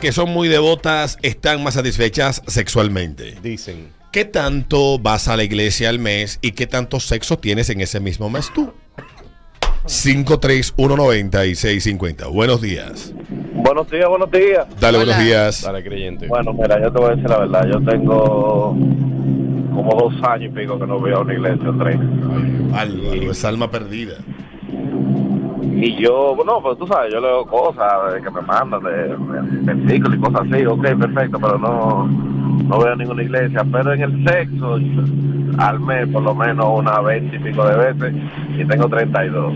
que son muy devotas están más satisfechas sexualmente. Dicen. ¿Qué tanto vas a la iglesia al mes y qué tanto sexo tienes en ese mismo mes tú? 5319650. Buenos días. Buenos días, buenos días. Dale, Hola. buenos días. Dale, creyente. Bueno, mira, yo te voy a decir la verdad. Yo tengo como dos años y pico que no voy a una iglesia, tres. Álvaro, es alma perdida. Y yo, bueno, pues tú sabes, yo leo cosas de que me mandan de, versículos y cosas así. Ok, perfecto, pero no, no veo ninguna iglesia. Pero en el sexo, al mes por lo menos unas 20 y pico de veces y tengo 32.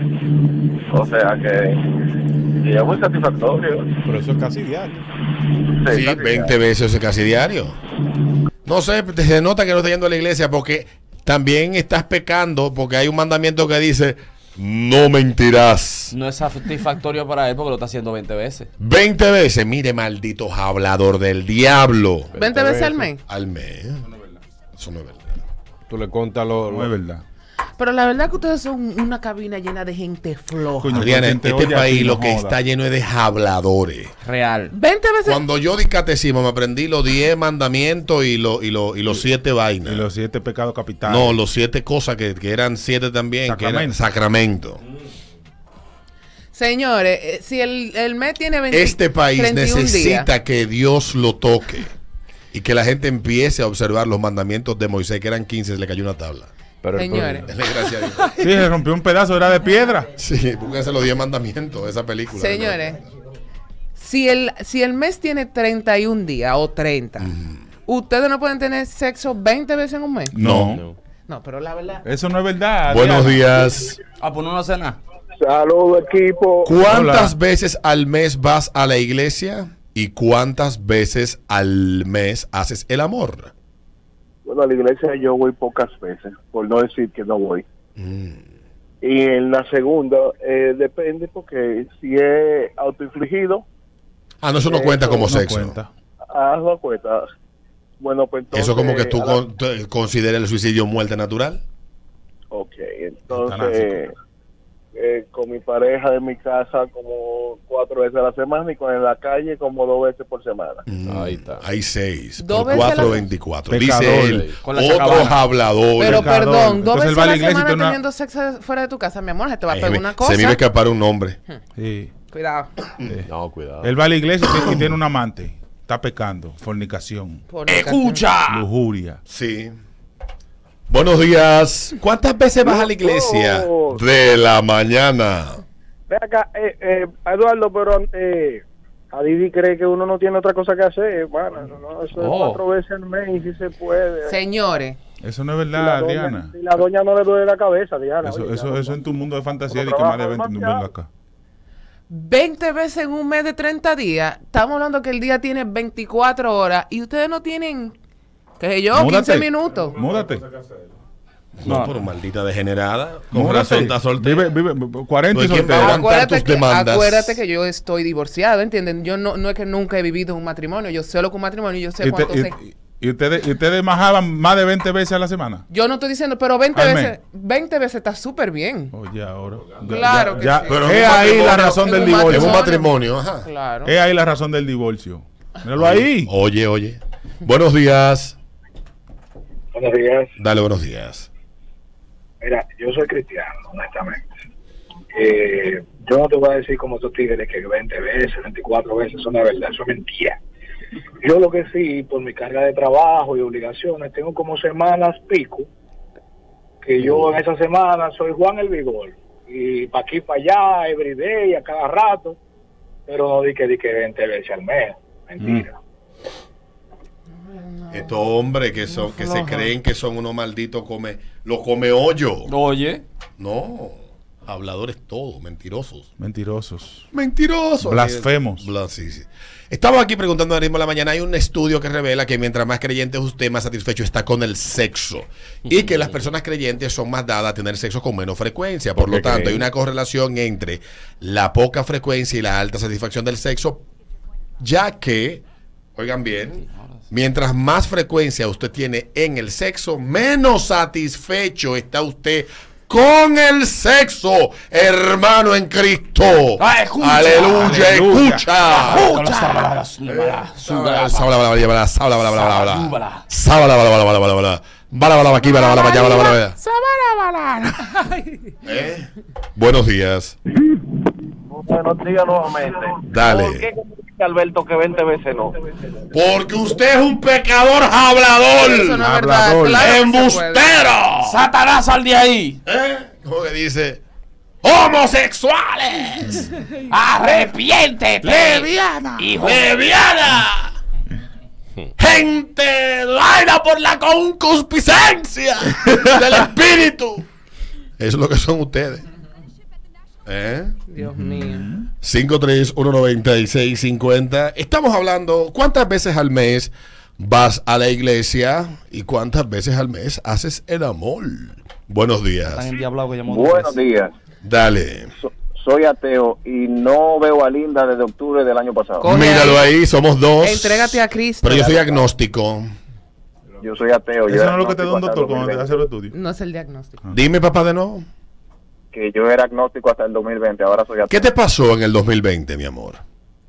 O sea que y es muy satisfactorio. Pero eso es casi diario. Sí, casi 20 veces casi diario. No sé, se nota que no estás yendo a la iglesia porque también estás pecando porque hay un mandamiento que dice, no mentirás. No es satisfactorio para él porque lo está haciendo 20 veces. 20 veces, mire, maldito hablador del diablo. 20 veces al mes. Al mes. Eso no es verdad. Tú le contas lo. No es verdad. Pero la verdad que ustedes son una cabina llena de gente floja. Coño, Adriana, gente este país lo que joda. está lleno es de habladores. Real. 20 veces. Cuando yo di catecismo me aprendí los 10 mandamientos y, lo- y, lo- y los 7 vainas. Y los siete pecados capitales. No, los 7 cosas que, que eran 7 también, que eran Sacramento. sacramento. Señores, eh, si el, el mes tiene 20, Este país 31 necesita días, que Dios lo toque y que la gente empiece a observar los mandamientos de Moisés, que eran 15, le cayó una tabla. Pero Señores. A Dios. Sí, se rompió un pedazo, era de piedra. Sí, búsquense los 10 mandamientos de esa película. señores, si el, si el mes tiene 31 días o 30, ¿ustedes no pueden tener sexo 20 veces en un mes? No. No. No, pero la verdad. Eso no es verdad. Buenos días. Ah, pues no no hace nada. Saludos, equipo. ¿Cuántas Hola. veces al mes vas a la iglesia y cuántas veces al mes haces el amor? Bueno, a la iglesia yo voy pocas veces, por no decir que no voy. Y en la segunda, eh, depende porque si es autoinfligido, Ah, no, eso no cuenta como No sexo. cuenta. hazlo cuenta. Bueno, pues entonces... Eso como que tú a la- con- te- consideras el suicidio muerte natural. Ok, entonces eh, con mi pareja de mi casa como cuatro veces a la semana y con en la calle como dos veces por semana. Ahí está. Hay seis. Dos Por cuatro, veinticuatro. Dice él. Con Otros habladores. Pero pecador. perdón, dos veces a la semana una- teniendo sexo fuera de tu casa, mi amor, se te va a pegar una cosa. Se me iba a escapar un nombre. Sí. Cuidado. No, cuidado. Él va a la iglesia y tiene- un amante. Está pecando. Fornicación. ¡Escucha! Lujuria. Sí. Buenos días. ¿Cuántas veces vas a la iglesia? Oh. De la mañana. Ve acá, eh, eh, Eduardo, pero eh, Adidi cree que uno no tiene otra cosa que hacer. Bueno, no, no, eso es Oh. cuatro veces al mes y si se puede. Señores, Eso no es Si la verdad, doña- Diana. si la doña no le duele la cabeza, Diana. Eso, oye, eso, ya, eso en tu mundo de fantasía de que más de trabaja 20 no es demasiado. verdad acá. 20 veces en un mes de 30 días, estamos hablando que el día tiene 24 horas y ustedes no tienen, qué sé yo, 15 minutos. Múdate. No, por maldita degenerada. Con Múdate. razón está soltera. Vive, vive, 40 y No hay que soltero. pegar. Acuérdate tus que, demandas. acuérdate que yo estoy divorciado, ¿entienden? Yo no, no es que nunca he vivido un matrimonio, yo sé lo que un matrimonio, yo sé Y, cuánto te- sé. y- y ustedes, y ustedes majaban más de 20 veces a la semana. Yo no estoy diciendo, pero 20 Al veces, mes. 20 veces está súper bien. Oye, ahora. Claro que sí. Pero es ahí la razón del un Es divorcio. un Matrimonio. matrimonio, ajá. Claro. Es ahí la razón del divorcio. Míralo ahí. Oye, oye. Buenos días. Buenos días. Dale buenos días. Mira, yo soy cristiano, honestamente. Eh, yo no te voy a decir como estos tigres que 20 veces, 24 veces, eso no es verdad, eso es mentira. Yo lo que sí, por mi carga de trabajo y obligaciones, tengo como semanas pico, que yo en esa semana soy Juan el Vigor, y para aquí, para allá, everyday, a cada rato, pero no di que di que 20 veces al mes, mentira. Estos hombres que son, que se creen que son unos malditos come, lo come hoyo. Oye, No, habladores todos, mentirosos. Mentirosos. Mentirosos. Blasfemos. Bla- sí, sí. Estaba aquí preguntando ahora mismo en la mañana. Hay un estudio que revela que mientras más creyente es usted, más satisfecho está con el sexo. Y que las personas creyentes son más dadas a tener sexo con menos frecuencia. Por ¿Por lo tanto, creen? hay una correlación entre la poca frecuencia y la alta satisfacción del sexo. Ya que, oigan bien, mientras más frecuencia usted tiene en el sexo, menos satisfecho está usted con el sexo, hermano en Cristo. Ah, escucha. Aleluya, Aleluya. escucha. Buenos días. Buenos días nuevamente. Dale. ¿Por qué dice Alberto que 20 veces no? Porque usted es un pecador hablador. Eso no es verdad. Hablador. Claro puede. ¡Embustero! Satanás al de ahí. ¿Eh? ¿Cómo que dice? ¡Homosexuales! Arrepiéntete. ¡Leviana! Hijo. ¡Leviana! ¡Gente vaina por la concupiscencia del espíritu! Eso es lo que son ustedes. ¿Eh? Dios mío. 5319650. Estamos hablando, ¿cuántas veces al mes vas a la iglesia y cuántas veces al mes haces el amor? Buenos días. Buenos días. Dale. So- soy ateo y no veo a Linda desde octubre del año pasado. Coge Míralo ahí, somos dos. Entrégate a Cristo. Pero yo soy agnóstico. Yo soy ateo. Eso no es lo que te da un doctor el cuando te 2020. hace los estudios. No es el diagnóstico. Dime, papá, de nuevo. Que yo era agnóstico hasta el 2020, ahora soy ateo. ¿Qué te pasó en el 2020, mi amor?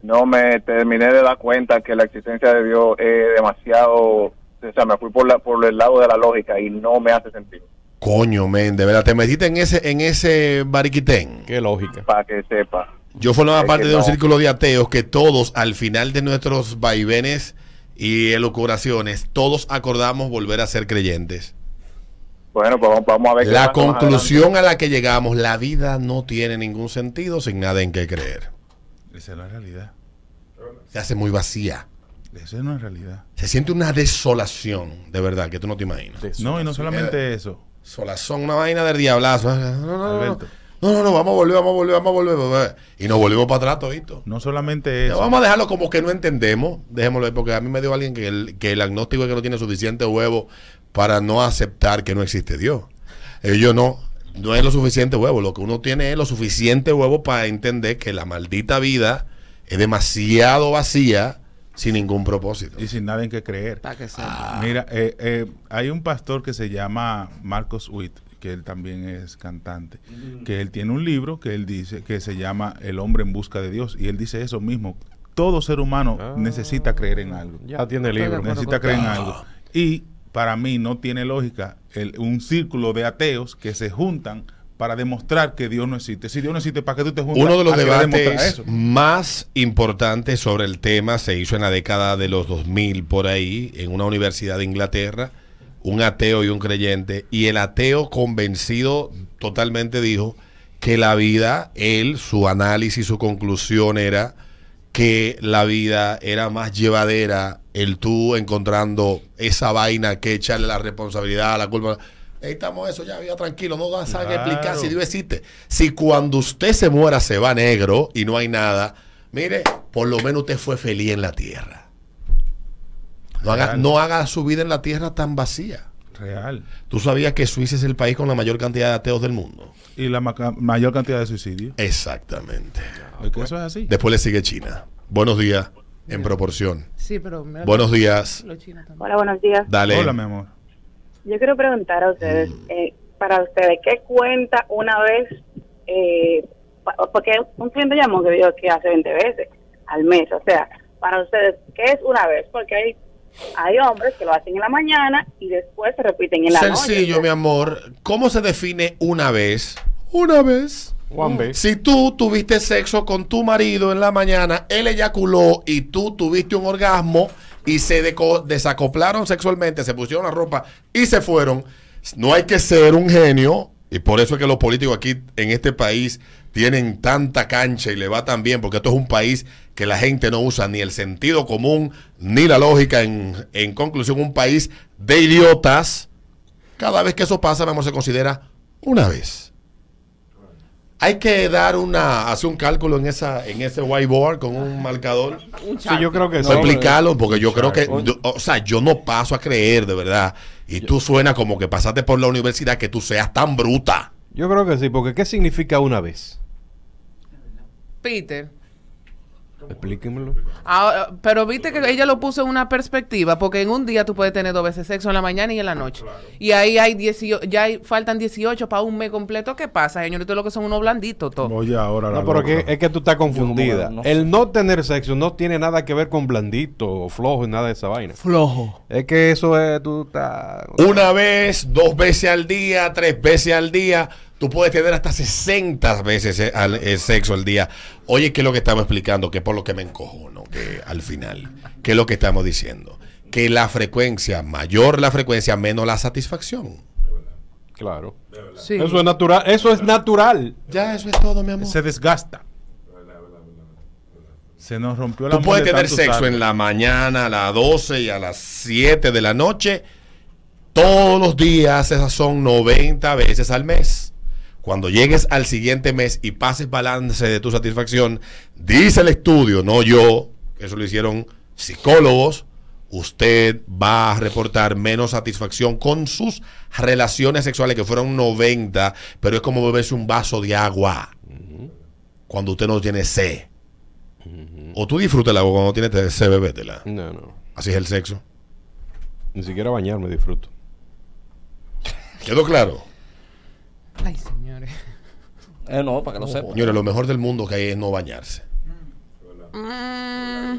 No me terminé de dar cuenta que la existencia de Dios es demasiado... O sea, me fui por, la, por el lado de la lógica y no me hace sentido. Coño, men, de verdad, te metiste en ese, en ese bariquitén. Qué lógica. Para que sepa. Yo formaba Es parte de un no. círculo de ateos que todos, al final de nuestros vaivenes y elucubraciones, todos acordamos volver a ser creyentes. Bueno, pues vamos, a ver. qué La conclusión a la que llegamos, la vida no tiene ningún sentido sin nada en que creer. Esa es la realidad. Se hace muy vacía. Esa no es realidad. Se siente una desolación, de verdad, que tú no te imaginas. No, y no solamente eso. Solazón, una vaina del diablazo. No, no, no, no. Alberto. No, no, no, vamos a volver, vamos a volver, vamos a volver. Y nos volvemos para atrás todito. No solamente eso. Vamos a dejarlo como que no entendemos. Dejémoslo ahí, porque a mí me dio alguien que el, que el agnóstico es que no tiene suficiente huevo para no aceptar que no existe Dios. Ellos no, no es lo suficiente huevo. Lo que uno tiene es lo suficiente huevo para entender que la maldita vida es demasiado vacía sin ningún propósito. Y sin nada en que creer. Que sepa. Mira, eh, eh, hay un pastor que se llama Marcos Witt, que él también es cantante, que él tiene un libro que él dice que se llama El hombre en busca de Dios, y él dice eso mismo. Todo ser humano Ah. necesita creer en algo. Ya tiene Estoy de libro. necesita creer en algo. Y para mí no tiene lógica el- un círculo de ateos que se juntan para demostrar que Dios no existe. Si Dios no existe, ¿para qué tú te juntas? Uno de los debates más importantes sobre el tema se hizo en la década de los 2000 por ahí, en una universidad de Inglaterra, un ateo y un creyente, y el ateo convencido totalmente dijo que la vida, él, su análisis, su conclusión era que la vida era más llevadera, el tú encontrando esa vaina que echarle la responsabilidad, la culpa. Necesitamos eso ya, ya tranquilo, no vas a Claro. explicar si Dios existe. Si cuando usted se muera se va negro y no hay nada, mire, por lo menos usted fue feliz en la tierra. No haga, no haga su vida en la tierra tan vacía. Real. ¿Tú sabías que Suiza es el país con la mayor cantidad de ateos del mundo? Y la mayor cantidad de suicidios. Exactamente. Eso es así. Después le sigue China. Buenos días, en proporción. Sí, pero Buenos días. Hola, buenos días. Dale. Hola, mi amor. Yo quiero preguntar a ustedes, eh, para ustedes, ¿qué cuenta una vez? Eh, porque un cliente llamó que dijo que hace 20 veces al mes. O sea, para ustedes, ¿qué es una vez? Porque hay, hay hombres que lo hacen en la mañana y después se repiten en la noche. Sencillo, mi amor. ¿Cómo se define una vez? Una vez. Juan B. Si tú tuviste sexo con tu marido en la mañana, él eyaculó y tú tuviste un orgasmo y se desacoplaron sexualmente, se pusieron la ropa y se fueron, no hay que ser un genio y por eso es que los políticos aquí en este país tienen tanta cancha y le va tan bien, porque esto es un país que la gente no usa ni el sentido común ni la lógica. En, en conclusión, un país de idiotas. Cada vez que eso pasa, mi amor, se considera una vez. Hay que dar una, hacer un cálculo en esa, en ese whiteboard con un marcador. Sí, yo creo que No, sí. explicarlo, porque yo creo que, yo- o sea, yo no paso a creer, de verdad. Y tú suena como que pasaste por la universidad que tú seas tan bruta. Yo creo que sí, porque ¿qué significa una vez? Peter, Explíquemelo. Ah, pero viste que ella lo puso en una perspectiva, porque en un día tú puedes tener dos veces sexo en la mañana y en la noche. Y ahí hay 18, ya hay, faltan 18 para un mes completo. ¿Qué pasa, señorito? Lo que son unos blanditos todos. Oye, ahora la No, pero que, es que tú estás confundida. no sé. El no tener sexo no tiene nada que ver con blandito o flojo y nada de esa vaina. Flojo. Es que eso es, tú estás... Una vez, dos veces al día, tres veces al día. Tú puedes tener hasta 60 veces eh, al, eh, sexo al día. Oye, ¿qué es lo que estamos explicando? Que es por lo que me encojo, ¿no? Que al final, ¿qué es lo que estamos diciendo? Que la frecuencia, mayor la frecuencia, menos la satisfacción. Claro. Sí. Eso es natural. Eso es natural. Ya, eso es todo, mi amor. Se desgasta. Se nos rompió la Tú puedes tener sexo en la mañana, a las 12 y a las 7 de la noche. Todos los días, esas son 90 veces al mes. Cuando llegues al siguiente mes y pases balance de tu satisfacción, dice el estudio, no yo, eso lo hicieron psicólogos, usted va a reportar menos satisfacción con sus relaciones sexuales, que fueron 90, pero es como beberse un vaso de agua cuando usted no tiene sed. O tú disfrutas el agua cuando no tienes sed, bebétela. No, no. Así es el sexo. Ni siquiera bañarme disfruto. ¿Quedó claro? Ay, señores. Eh, no, para que lo sepa. Señores, lo mejor del mundo que hay es no bañarse. Mm,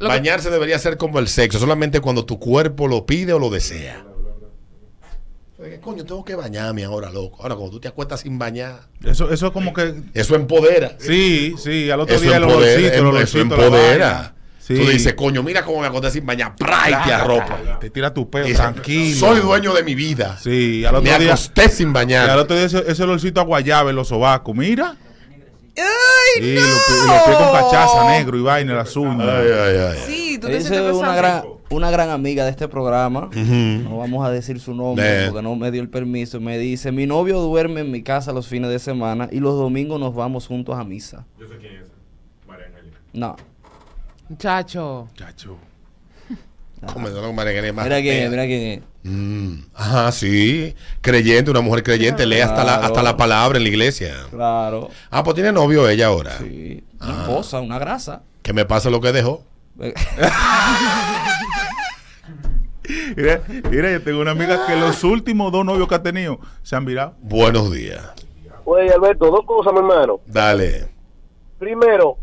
Bañarse debería ser como el sexo, solamente cuando tu cuerpo lo pide o lo desea. Coño, tengo que bañarme ahora, loco. Ahora, cuando tú te acuestas sin bañar, Eso, eso como que. eso empodera. Sí, sí, al otro Eso día el empodera. olorcito, el eso olorcito, empodera. Sí. Tú dices, coño, mira cómo me acosté sin bañar. ¡Pra! Y te arropa. Te tira tu pelo tranquilo. Soy dueño de mi vida. Sí, al Me otro día. acosté sin y al bañar. otro día ese, ese olorcito a guayaba en los sobacos. Mira. ¡Ay, y los pies- y los pies con cachaza negro y vaina, las uñas. Ay, ay, ay. Sí, tú te sientes es una gran, una gran amiga de este programa. No vamos a decir su nombre Eh. porque no me dio el permiso. Me dice, mi novio duerme en mi casa los fines de semana y los domingos nos vamos juntos a misa. Yo sé quién es. No. Muchacho. Chacho. Con más Mira quién es, mira quién es. Mm, Ajá, sí. Creyente, una mujer creyente, lee hasta la, hasta la palabra en la iglesia. Claro. Ah, pues tiene novio ella ahora. Sí. Ah. Una esposa, una grasa. Que me pase lo que dejó. Mira, mira, yo tengo una amiga que los últimos dos novios que ha tenido se han virado. Buenos días. Oye, Alberto, dos cosas, mi hermano. Dale. Primero,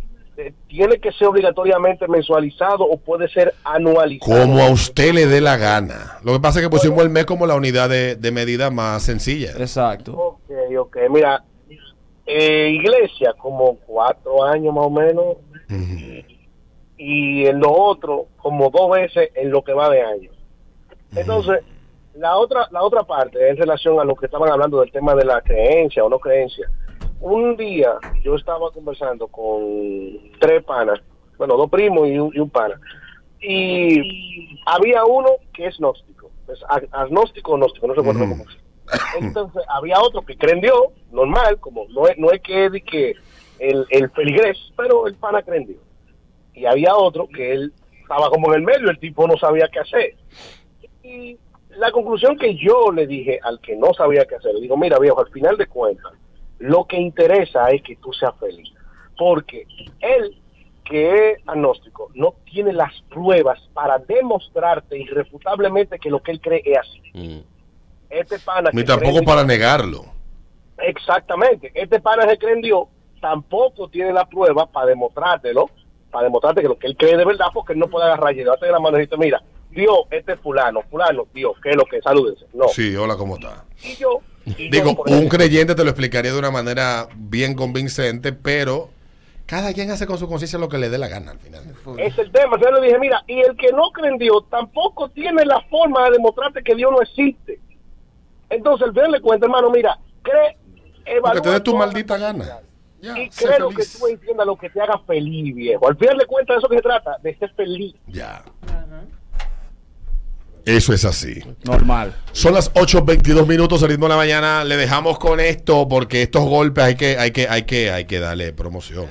¿tiene que ser obligatoriamente mensualizado o puede ser anualizado? Como a usted le dé la gana. Lo que pasa es que pusimos el mes como la unidad de, de medida más sencilla. Exacto. Ok, ok. Mira, eh, iglesia, como cuatro años más o menos, y en lo otro, como dos veces en lo que va de año. Entonces, la otra, la otra parte en relación a lo que estaban hablando del tema de la creencia o no creencia. Un día yo estaba conversando con tres panas, bueno, dos primos y un, y un pana, y había uno que es gnóstico, es ag- agnóstico o gnóstico, no sé por Ujú. cómo es. Entonces había otro que cree en Dios, normal, como no es, no es que, que el, el peligrés, pero el pana cree en Dios. Y había otro que él estaba como en el medio, el tipo no sabía qué hacer. Y la conclusión que yo le dije al que no sabía qué hacer, le digo, mira viejo, al final de cuentas, lo que interesa es que tú seas feliz. Porque él, que es agnóstico, no tiene las pruebas para demostrarte irrefutablemente que lo que él cree es así. Mm. Este pana Ni que tampoco para negarlo. Exactamente. Este pana que cree en Dios tampoco tiene la prueba para demostrártelo, para demostrarte que lo que él cree de verdad, porque él no puede agarrar y llevarte de la mano y decirte, mira, Dios, este es fulano, fulano, Dios, ¿qué es lo que? Salúdense. No. Sí, hola, ¿cómo está? Y yo... y Digo, un creyente te lo explicaría de una manera bien convincente, pero cada quien hace con su conciencia lo que le dé la gana al final. Es el tema. Yo le dije, mira, y el que no cree en Dios tampoco tiene la forma de demostrarte que Dios no existe. Entonces, el final le cuenta, hermano, mira, cree, Porque evalúa te dé tu maldita gana. Ya, Y cree lo que feliz. tú entiendas, lo que te haga feliz, viejo. Al final de cuentas, de eso que se trata, de ser feliz. Ya. Eso es así. Normal. Son las 8.22 minutos ritmo de la mañana. Le dejamos con esto porque estos golpes hay que, hay que, hay que, hay que darle promoción.